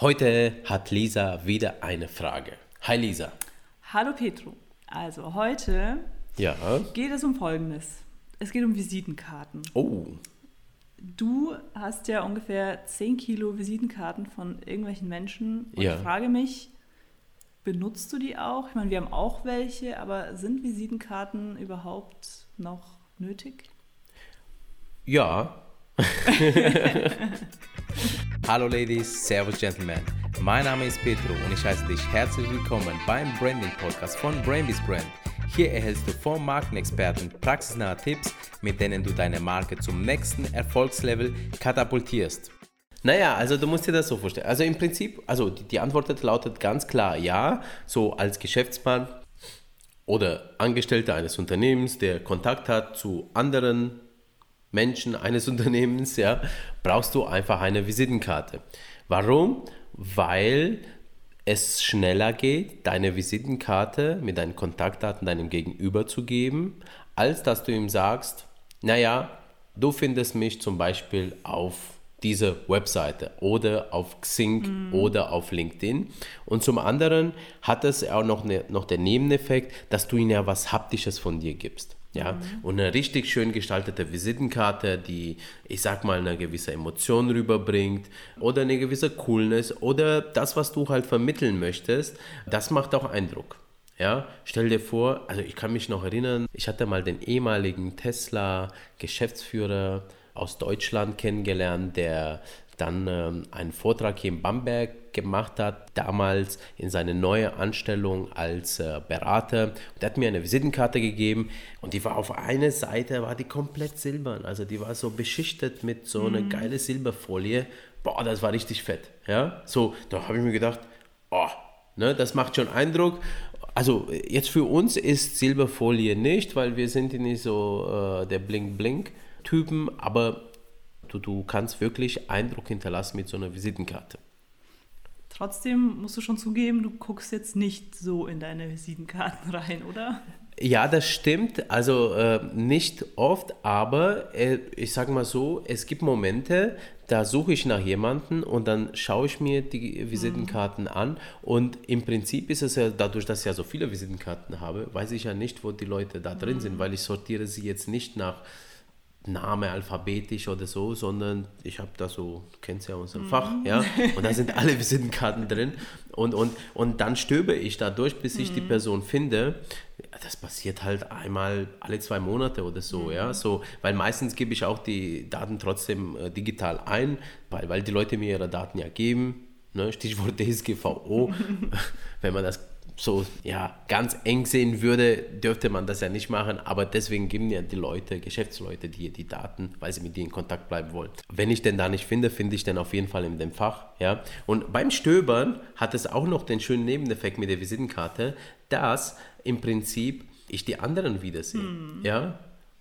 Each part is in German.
Heute hat Lisa wieder eine Frage. Hi Lisa. Hallo Petro. Also heute Ja. geht es um Folgendes. Es geht um Visitenkarten. Oh. Du hast ja ungefähr 10 Kilo Visitenkarten von irgendwelchen Menschen. Und Ja. ich frage mich, benutzt du die auch? Ich meine, wir haben auch welche, aber sind Visitenkarten überhaupt noch nötig? Ja. Hallo Ladies, Servus Gentlemen. Mein Name ist Petro und ich heiße dich herzlich willkommen beim Branding Podcast von Brainbees Brand. Hier erhältst du von Markenexperten praxisnahe Tipps, mit denen du deine Marke zum nächsten Erfolgslevel katapultierst. Naja, also du musst dir das so vorstellen. Also im Prinzip, also die Antwort lautet ganz klar ja. So als Geschäftsmann oder Angestellter eines Unternehmens, der Kontakt hat zu anderen Menschen eines Unternehmens, ja, brauchst du einfach eine Visitenkarte. Warum? Weil es schneller geht, deine Visitenkarte mit deinen Kontaktdaten deinem Gegenüber zu geben, als dass du ihm sagst, naja, du findest mich zum Beispiel auf diese Webseite oder auf Xing oder auf LinkedIn. Und zum anderen hat es auch noch, ne, noch den Nebeneffekt, dass du ihm ja was Haptisches von dir gibst. Ja, und eine richtig schön gestaltete Visitenkarte, die, ich sag mal, eine gewisse Emotion rüberbringt oder eine gewisse Coolness oder das, was du halt vermitteln möchtest, das macht auch Eindruck. Ja, stell dir vor, also ich kann mich noch erinnern, ich hatte mal den ehemaligen Tesla-Geschäftsführer aus Deutschland kennengelernt, der dann ähm, einen Vortrag hier in Bamberg gemacht hat, damals in seine neue Anstellung als äh, Berater. Und der hat mir eine Visitenkarte gegeben und die war auf einer Seite, war die komplett silbern. Also die war so beschichtet mit so einer geile Silberfolie. Boah, das war richtig fett. Ja, so, da habe ich mir gedacht, oh, ne, das macht schon Eindruck. Also jetzt für uns ist Silberfolie nicht, weil wir sind nicht so äh, der Blink-Blink-Typen, aber du, du kannst wirklich Eindruck hinterlassen mit so einer Visitenkarte. Trotzdem musst du schon zugeben, du guckst jetzt nicht so in deine Visitenkarten rein, oder? Ja, das stimmt. Also äh, nicht oft, aber äh, ich sage mal so, es gibt Momente, da suche ich nach jemandem und dann schaue ich mir die Visitenkarten an und im Prinzip ist es ja dadurch, dass ich ja so viele Visitenkarten habe, weiß ich ja nicht, wo die Leute da drin sind, weil ich sortiere sie jetzt nicht nach Name alphabetisch oder so, sondern ich habe da so, du kennst ja unser Fach, ja, und da sind alle Visitenkarten drin. Und, und, und dann stöbe ich da durch, bis ich die Person finde. Das passiert halt einmal alle zwei Monate oder so, ja, so, weil meistens gebe ich auch die Daten trotzdem äh, digital ein, weil, weil die Leute mir ihre Daten ja geben, ne, Stichwort DSGVO, wenn man das so ja, ganz eng sehen würde, dürfte man das ja nicht machen, aber deswegen geben ja die Leute, Geschäftsleute, die die Daten, weil sie mit dir in Kontakt bleiben wollen. Wenn ich den da nicht finde, finde ich den auf jeden Fall in dem Fach. Ja? Und beim Stöbern hat es auch noch den schönen Nebeneffekt mit der Visitenkarte, dass im Prinzip ich die anderen wiedersehe. Ja?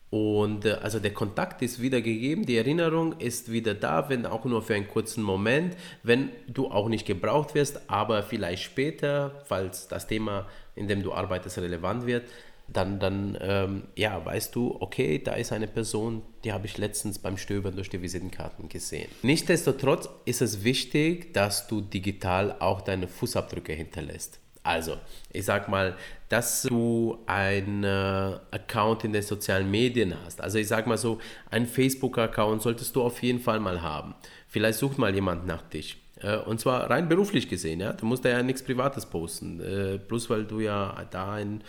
Und äh, also der Kontakt ist wieder gegeben, die Erinnerung ist wieder da, wenn auch nur für einen kurzen Moment, wenn du auch nicht gebraucht wirst, aber vielleicht später, falls das Thema, in dem du arbeitest, relevant wird, dann, dann ähm, ja, weißt du, okay, da ist eine Person, die habe ich letztens beim Stöbern durch die Visitenkarten gesehen. Nichtsdestotrotz ist es wichtig, dass du digital auch deine Fußabdrücke hinterlässt. Also, ich sag mal, dass du einen äh, Account in den sozialen Medien hast. Also, ich sag mal so, einen Facebook-Account solltest du auf jeden Fall mal haben. Vielleicht sucht mal jemand nach dich. Äh, und zwar rein beruflich gesehen, ja. Du musst da ja nichts Privates posten. Äh, bloß weil du ja da ein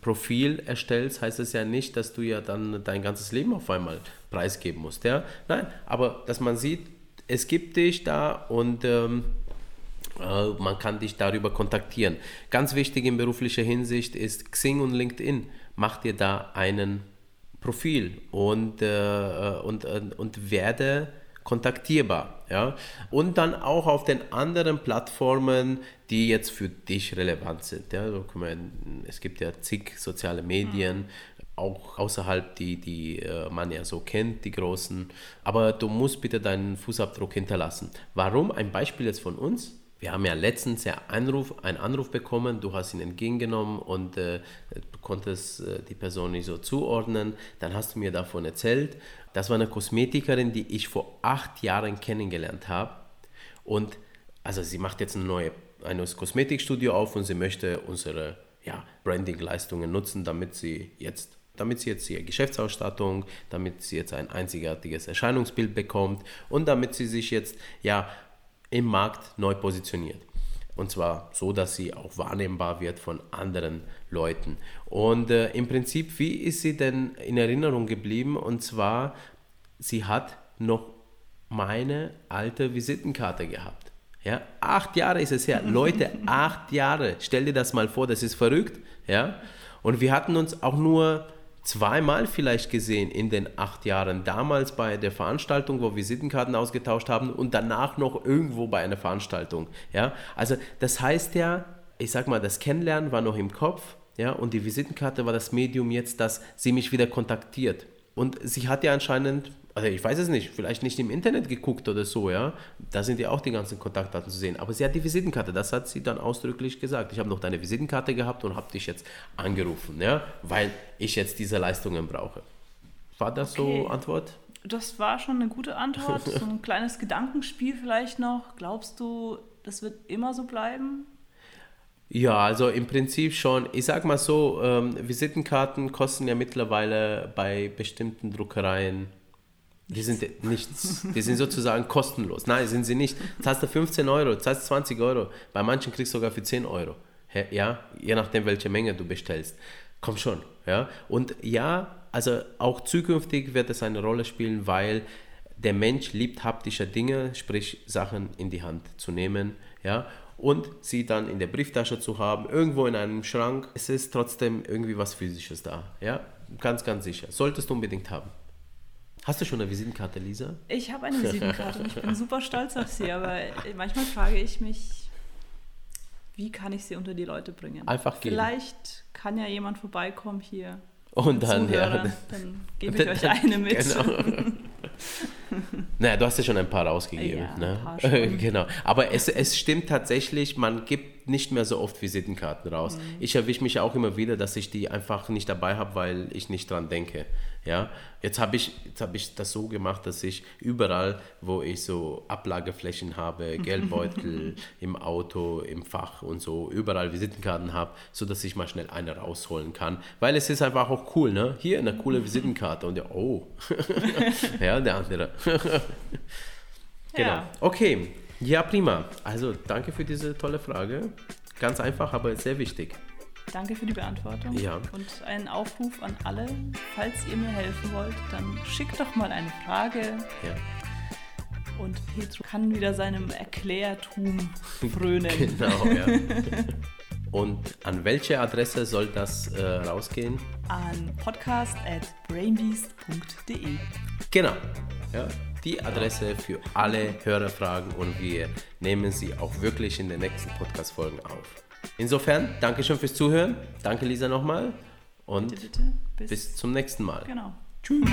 Profil erstellst, heißt es ja nicht, dass du ja dann dein ganzes Leben auf einmal preisgeben musst, ja. Nein, aber dass man sieht, es gibt dich da und ähm, äh, man kann dich darüber kontaktieren. Ganz wichtig in beruflicher Hinsicht ist Xing und LinkedIn. Mach dir da einen Profil und, äh, und, und, und werde kontaktierbar. Ja? Und dann auch auf den anderen Plattformen, die jetzt für dich relevant sind. Ja? So, es gibt ja zig soziale Medien, auch außerhalb, die, die äh, man ja so kennt, die großen. Aber du musst bitte deinen Fußabdruck hinterlassen. Warum? Ein Beispiel jetzt von uns. Wir haben ja letztens ja Anruf, einen Anruf bekommen, du hast ihn entgegengenommen und äh, du konntest äh, die Person nicht so zuordnen. Dann hast du mir davon erzählt. Das war eine Kosmetikerin, die ich vor acht Jahren kennengelernt habe. Und also sie macht jetzt ein neue, ein neues Kosmetikstudio auf und sie möchte unsere ja, Branding-Leistungen nutzen, damit sie jetzt damit sie jetzt ihre Geschäftsausstattung, damit sie jetzt ein einzigartiges Erscheinungsbild bekommt und damit sie sich jetzt ja im Markt neu positioniert. Und zwar so, dass sie auch wahrnehmbar wird von anderen Leuten. Und äh, im Prinzip, wie ist sie denn in Erinnerung geblieben? Und zwar, sie hat noch meine alte Visitenkarte gehabt. Ja, acht Jahre ist es her. Leute, acht Jahre. Stell dir das mal vor, das ist verrückt. Ja, und wir hatten uns auch nur zweimal vielleicht gesehen in den acht Jahren. Damals bei der Veranstaltung, wo Visitenkarten ausgetauscht haben und danach noch irgendwo bei einer Veranstaltung. Ja, also das heißt ja, ich sag mal, das Kennenlernen war noch im Kopf. Ja, und die Visitenkarte war das Medium jetzt, dass sie mich wieder kontaktiert. Und sie hat ja anscheinend also ich weiß es nicht, vielleicht nicht im Internet geguckt oder so, ja. Da sind ja auch die ganzen Kontaktdaten zu sehen. Aber sie hat die Visitenkarte, das hat sie dann ausdrücklich gesagt. Ich habe noch deine Visitenkarte gehabt und habe dich jetzt angerufen, ja, weil ich jetzt diese Leistungen brauche. War das okay. so Antwort? Das war schon eine gute Antwort. so ein kleines Gedankenspiel vielleicht noch. Glaubst du, das wird immer so bleiben? Ja, also im Prinzip schon. Ich sag mal so, ähm, Visitenkarten kosten ja mittlerweile bei bestimmten Druckereien die sind nichts. Die sind sozusagen kostenlos. Nein, sind sie nicht. Zahlst du 15 Euro, zahlst du 20 Euro. Bei manchen kriegst du sogar für 10 Euro. Ja, je nachdem, welche Menge du bestellst. Komm schon. Ja, und ja, also auch zukünftig wird es eine Rolle spielen, weil der Mensch liebt haptische Dinge, sprich Sachen in die Hand zu nehmen. Ja, und sie dann in der Brieftasche zu haben, irgendwo in einem Schrank. Es ist trotzdem irgendwie was Physisches da. Ja, ganz, ganz sicher. Solltest du unbedingt haben. Hast du schon eine Visitenkarte, Lisa? Ich habe eine Visitenkarte und ich bin super stolz auf sie, aber manchmal frage ich mich, wie kann ich sie unter die Leute bringen? Einfach gehen. Vielleicht kann ja jemand vorbeikommen hier. Und dann, ja. Dann gebe ich euch eine mit. Genau. naja, du hast ja schon ein paar rausgegeben. Ja, ne? paar genau. Aber es, es stimmt tatsächlich, man gibt nicht mehr so oft Visitenkarten raus. Mhm. Ich erwische mich auch immer wieder, dass ich die einfach nicht dabei habe, weil ich nicht dran denke. Ja, jetzt habe ich, hab ich das so gemacht, dass ich überall, wo ich so Ablageflächen habe, Geldbeutel im Auto, im Fach und so, überall Visitenkarten habe, sodass ich mal schnell eine rausholen kann. Weil es ist einfach auch cool, ne? Hier eine coole Visitenkarte und der, oh, ja, der andere. genau. Ja. Okay, ja, prima. Also danke für diese tolle Frage. Ganz einfach, aber sehr wichtig. Danke für die Beantwortung. Ja. Und einen Aufruf an alle, falls ihr mir helfen wollt, dann schickt doch mal eine Frage. Ja. Und Petro kann wieder seinem Erklärtum frönen. genau, ja. Und an welche Adresse soll das äh, rausgehen? An podcast.brainbeast.de. Genau. Ja, die Adresse für alle Hörerfragen und wir nehmen sie auch wirklich in den nächsten Podcast-Folgen auf. Insofern, danke schön fürs Zuhören. Danke, Lisa, nochmal. Und bitte, bitte. Bis, bis zum nächsten Mal. Genau. Tschüss.